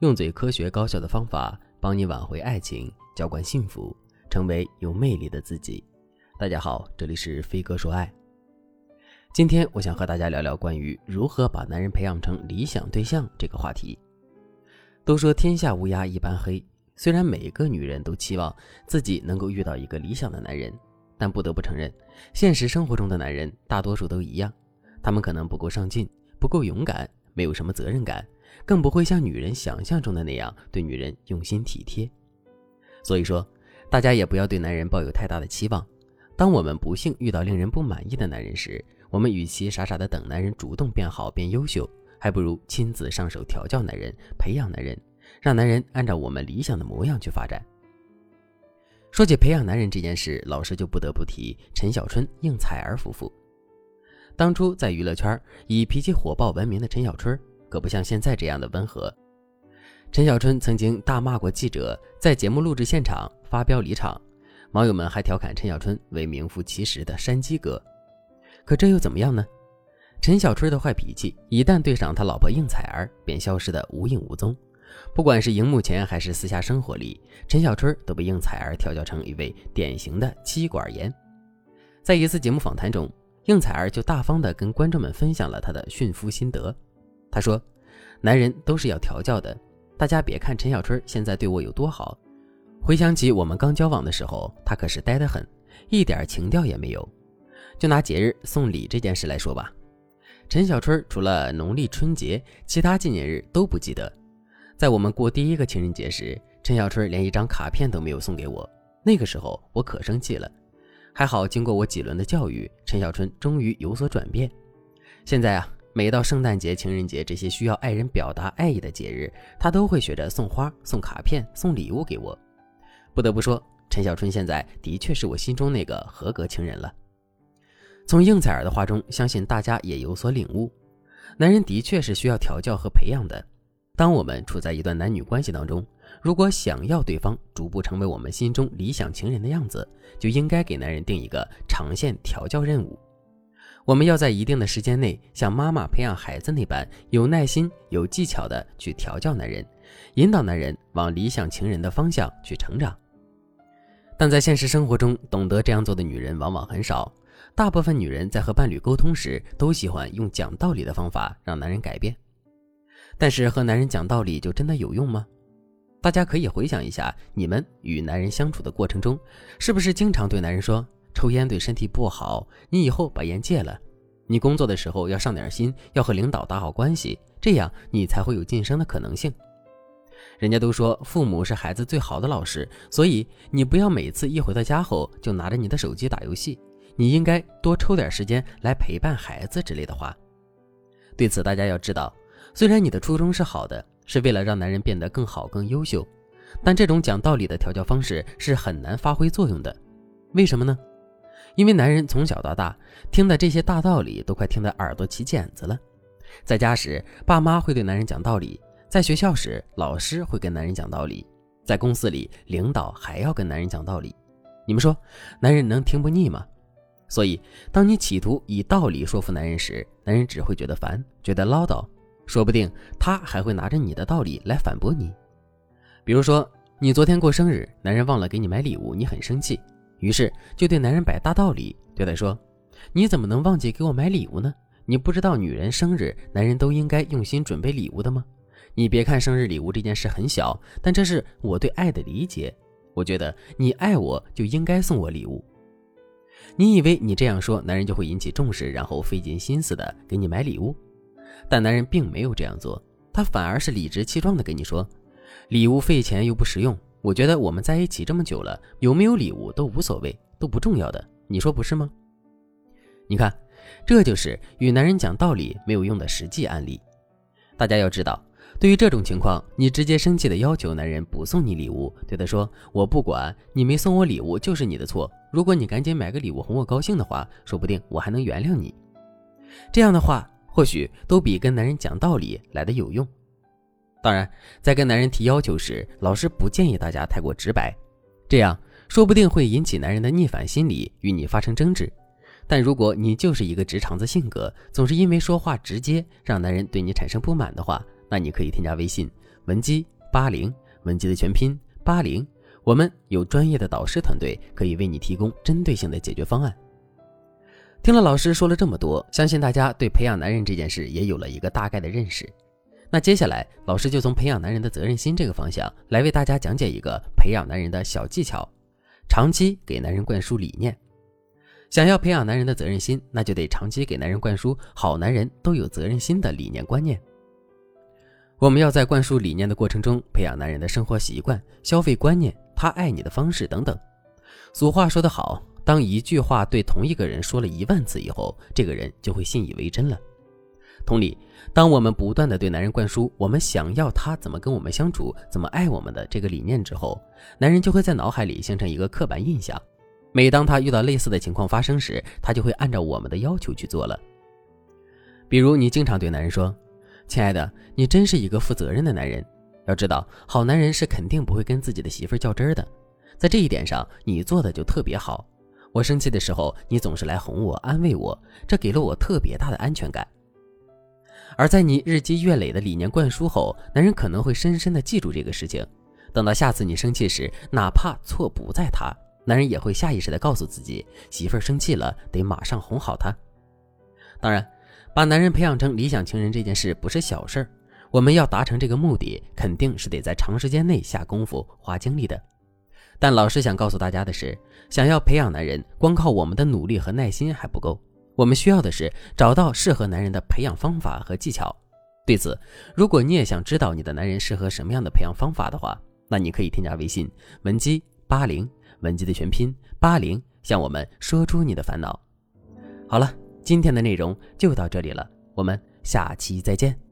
用最科学高效的方法帮你挽回爱情，浇灌幸福，成为有魅力的自己。大家好，这里是飞哥说爱。今天我想和大家聊聊关于如何把男人培养成理想对象这个话题。都说天下乌鸦一般黑，虽然每个女人都期望自己能够遇到一个理想的男人，但不得不承认，现实生活中的男人大多数都一样，他们可能不够上进。不够勇敢，没有什么责任感，更不会像女人想象中的那样对女人用心体贴。所以说，大家也不要对男人抱有太大的期望。当我们不幸遇到令人不满意的男人时，我们与其傻傻的等男人主动变好变优秀，还不如亲自上手调教男人，培养男人，让男人按照我们理想的模样去发展。说起培养男人这件事，老师就不得不提陈小春、应采儿夫妇。当初在娱乐圈以脾气火爆闻名的陈小春，可不像现在这样的温和。陈小春曾经大骂过记者，在节目录制现场发飙离场，网友们还调侃陈小春为名副其实的山鸡哥。可这又怎么样呢？陈小春的坏脾气一旦对上他老婆应采儿，便消失得无影无踪。不管是荧幕前还是私下生活里，陈小春都被应采儿调教成一位典型的妻管严。在一次节目访谈中。应采儿就大方地跟观众们分享了她的驯夫心得。他说：“男人都是要调教的，大家别看陈小春现在对我有多好，回想起我们刚交往的时候，他可是呆得很，一点情调也没有。就拿节日送礼这件事来说吧，陈小春除了农历春节，其他纪念日都不记得。在我们过第一个情人节时，陈小春连一张卡片都没有送给我，那个时候我可生气了。”还好，经过我几轮的教育，陈小春终于有所转变。现在啊，每到圣诞节、情人节这些需要爱人表达爱意的节日，他都会学着送花、送卡片、送礼物给我。不得不说，陈小春现在的确是我心中那个合格情人了。从应采儿的话中，相信大家也有所领悟：男人的确是需要调教和培养的。当我们处在一段男女关系当中，如果想要对方逐步成为我们心中理想情人的样子，就应该给男人定一个长线调教任务。我们要在一定的时间内，像妈妈培养孩子那般有耐心、有技巧的去调教男人，引导男人往理想情人的方向去成长。但在现实生活中，懂得这样做的女人往往很少。大部分女人在和伴侣沟通时，都喜欢用讲道理的方法让男人改变。但是和男人讲道理就真的有用吗？大家可以回想一下，你们与男人相处的过程中，是不是经常对男人说抽烟对身体不好，你以后把烟戒了？你工作的时候要上点心，要和领导打好关系，这样你才会有晋升的可能性。人家都说父母是孩子最好的老师，所以你不要每次一回到家后就拿着你的手机打游戏，你应该多抽点时间来陪伴孩子之类的话。对此，大家要知道，虽然你的初衷是好的。是为了让男人变得更好、更优秀，但这种讲道理的调教方式是很难发挥作用的。为什么呢？因为男人从小到大听的这些大道理都快听得耳朵起茧子了。在家时，爸妈会对男人讲道理；在学校时，老师会跟男人讲道理；在公司里，领导还要跟男人讲道理。你们说，男人能听不腻吗？所以，当你企图以道理说服男人时，男人只会觉得烦，觉得唠叨。说不定他还会拿着你的道理来反驳你，比如说你昨天过生日，男人忘了给你买礼物，你很生气，于是就对男人摆大道理，对他说：“你怎么能忘记给我买礼物呢？你不知道女人生日，男人都应该用心准备礼物的吗？你别看生日礼物这件事很小，但这是我对爱的理解。我觉得你爱我就应该送我礼物。你以为你这样说，男人就会引起重视，然后费尽心思的给你买礼物？”但男人并没有这样做，他反而是理直气壮的跟你说：“礼物费钱又不实用，我觉得我们在一起这么久了，有没有礼物都无所谓，都不重要的，你说不是吗？”你看，这就是与男人讲道理没有用的实际案例。大家要知道，对于这种情况，你直接生气的要求男人不送你礼物，对他说：“我不管你没送我礼物就是你的错，如果你赶紧买个礼物哄我高兴的话，说不定我还能原谅你。”这样的话。或许都比跟男人讲道理来的有用。当然，在跟男人提要求时，老师不建议大家太过直白，这样说不定会引起男人的逆反心理，与你发生争执。但如果你就是一个直肠子性格，总是因为说话直接让男人对你产生不满的话，那你可以添加微信文姬八零，文姬的全拼八零，我们有专业的导师团队，可以为你提供针对性的解决方案。听了老师说了这么多，相信大家对培养男人这件事也有了一个大概的认识。那接下来，老师就从培养男人的责任心这个方向来为大家讲解一个培养男人的小技巧：长期给男人灌输理念。想要培养男人的责任心，那就得长期给男人灌输好男人都有责任心的理念观念。我们要在灌输理念的过程中，培养男人的生活习惯、消费观念、他爱你的方式等等。俗话说得好，当一句话对同一个人说了一万次以后，这个人就会信以为真了。同理，当我们不断的对男人灌输我们想要他怎么跟我们相处、怎么爱我们的这个理念之后，男人就会在脑海里形成一个刻板印象。每当他遇到类似的情况发生时，他就会按照我们的要求去做了。比如，你经常对男人说：“亲爱的，你真是一个负责任的男人。要知道，好男人是肯定不会跟自己的媳妇较真儿的。在这一点上，你做的就特别好。我生气的时候，你总是来哄我、安慰我，这给了我特别大的安全感。”而在你日积月累的理念灌输后，男人可能会深深的记住这个事情。等到下次你生气时，哪怕错不在他，男人也会下意识的告诉自己，媳妇儿生气了，得马上哄好她。当然，把男人培养成理想情人这件事不是小事儿，我们要达成这个目的，肯定是得在长时间内下功夫、花精力的。但老师想告诉大家的是，想要培养男人，光靠我们的努力和耐心还不够。我们需要的是找到适合男人的培养方法和技巧。对此，如果你也想知道你的男人适合什么样的培养方法的话，那你可以添加微信文姬八零，文姬的全拼八零，向我们说出你的烦恼。好了，今天的内容就到这里了，我们下期再见。